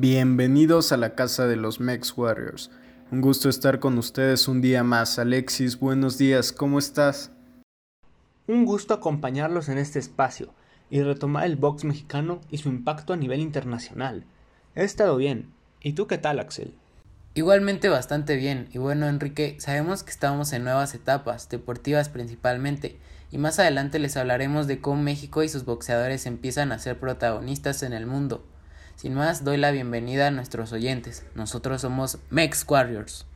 Bienvenidos a la casa de los Mex Warriors. Un gusto estar con ustedes un día más. Alexis, buenos días, ¿cómo estás? Un gusto acompañarlos en este espacio y retomar el box mexicano y su impacto a nivel internacional. He estado bien. ¿Y tú qué tal, Axel? Igualmente bastante bien. Y bueno, Enrique, sabemos que estamos en nuevas etapas, deportivas principalmente, y más adelante les hablaremos de cómo México y sus boxeadores empiezan a ser protagonistas en el mundo. Sin más, doy la bienvenida a nuestros oyentes. Nosotros somos Mex Warriors.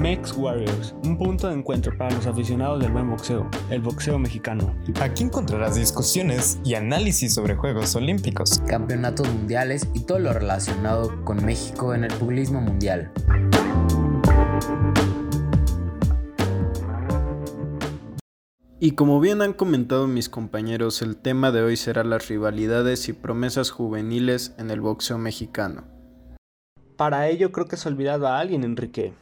Mex Warriors, un punto de encuentro para los aficionados del buen boxeo, el boxeo mexicano. Aquí encontrarás discusiones y análisis sobre Juegos Olímpicos, campeonatos mundiales y todo lo relacionado con México en el pugilismo mundial. Y como bien han comentado mis compañeros, el tema de hoy será las rivalidades y promesas juveniles en el boxeo mexicano. Para ello creo que has olvidado a alguien, Enrique.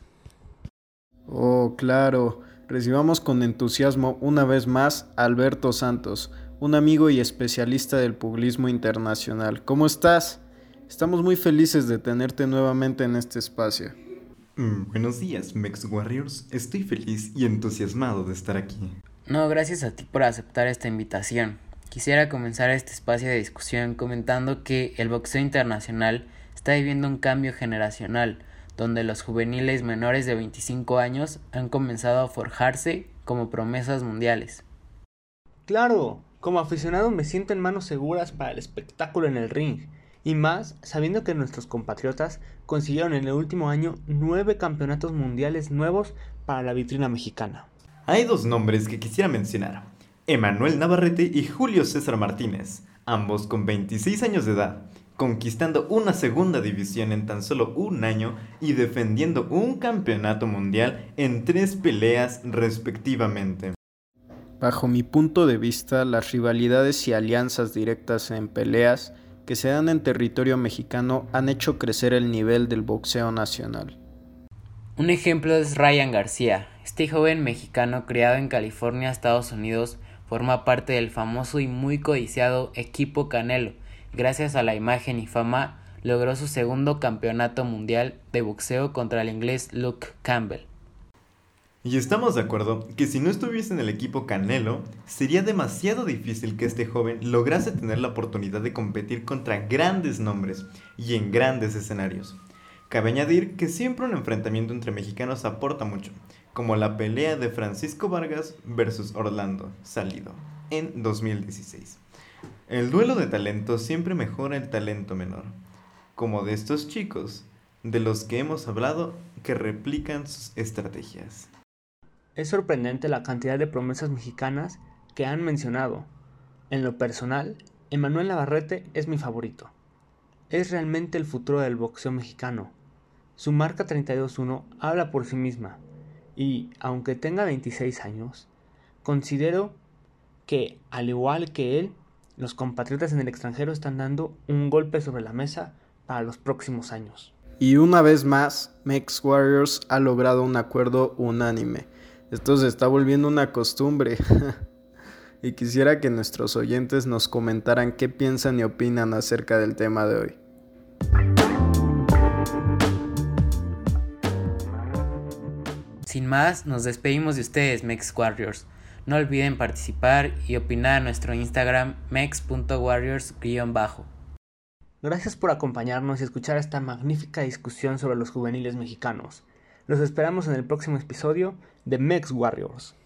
Oh, claro. Recibamos con entusiasmo una vez más a Alberto Santos, un amigo y especialista del pugilismo internacional. ¿Cómo estás? Estamos muy felices de tenerte nuevamente en este espacio. Mm, buenos días, Mex Warriors. Estoy feliz y entusiasmado de estar aquí. No, gracias a ti por aceptar esta invitación. Quisiera comenzar este espacio de discusión comentando que el boxeo internacional está viviendo un cambio generacional, donde los juveniles menores de 25 años han comenzado a forjarse como promesas mundiales. Claro, como aficionado me siento en manos seguras para el espectáculo en el ring, y más sabiendo que nuestros compatriotas consiguieron en el último año nueve campeonatos mundiales nuevos para la vitrina mexicana. Hay dos nombres que quisiera mencionar, Emanuel Navarrete y Julio César Martínez, ambos con 26 años de edad, conquistando una segunda división en tan solo un año y defendiendo un campeonato mundial en tres peleas respectivamente. Bajo mi punto de vista, las rivalidades y alianzas directas en peleas que se dan en territorio mexicano han hecho crecer el nivel del boxeo nacional. Un ejemplo es Ryan García, este joven mexicano criado en California, Estados Unidos, forma parte del famoso y muy codiciado equipo Canelo. Gracias a la imagen y fama, logró su segundo campeonato mundial de boxeo contra el inglés Luke Campbell. Y estamos de acuerdo que si no estuviese en el equipo Canelo, sería demasiado difícil que este joven lograse tener la oportunidad de competir contra grandes nombres y en grandes escenarios. Cabe añadir que siempre un enfrentamiento entre mexicanos aporta mucho, como la pelea de Francisco Vargas versus Orlando Salido en 2016. El duelo de talento siempre mejora el talento menor, como de estos chicos, de los que hemos hablado, que replican sus estrategias. Es sorprendente la cantidad de promesas mexicanas que han mencionado. En lo personal, Emanuel Navarrete es mi favorito. Es realmente el futuro del boxeo mexicano su marca 32.1 habla por sí misma y, aunque tenga 26 años, considero que, al igual que él, los compatriotas en el extranjero están dando un golpe sobre la mesa para los próximos años. Y una vez más, Mex Warriors ha logrado un acuerdo unánime. Esto se está volviendo una costumbre. y quisiera que nuestros oyentes nos comentaran qué piensan y opinan acerca del tema de hoy. Sin más, nos despedimos de ustedes, Mex Warriors. No olviden participar y opinar en nuestro Instagram mex.warriors-bajo. Gracias por acompañarnos y escuchar esta magnífica discusión sobre los juveniles mexicanos. Los esperamos en el próximo episodio de Mex Warriors.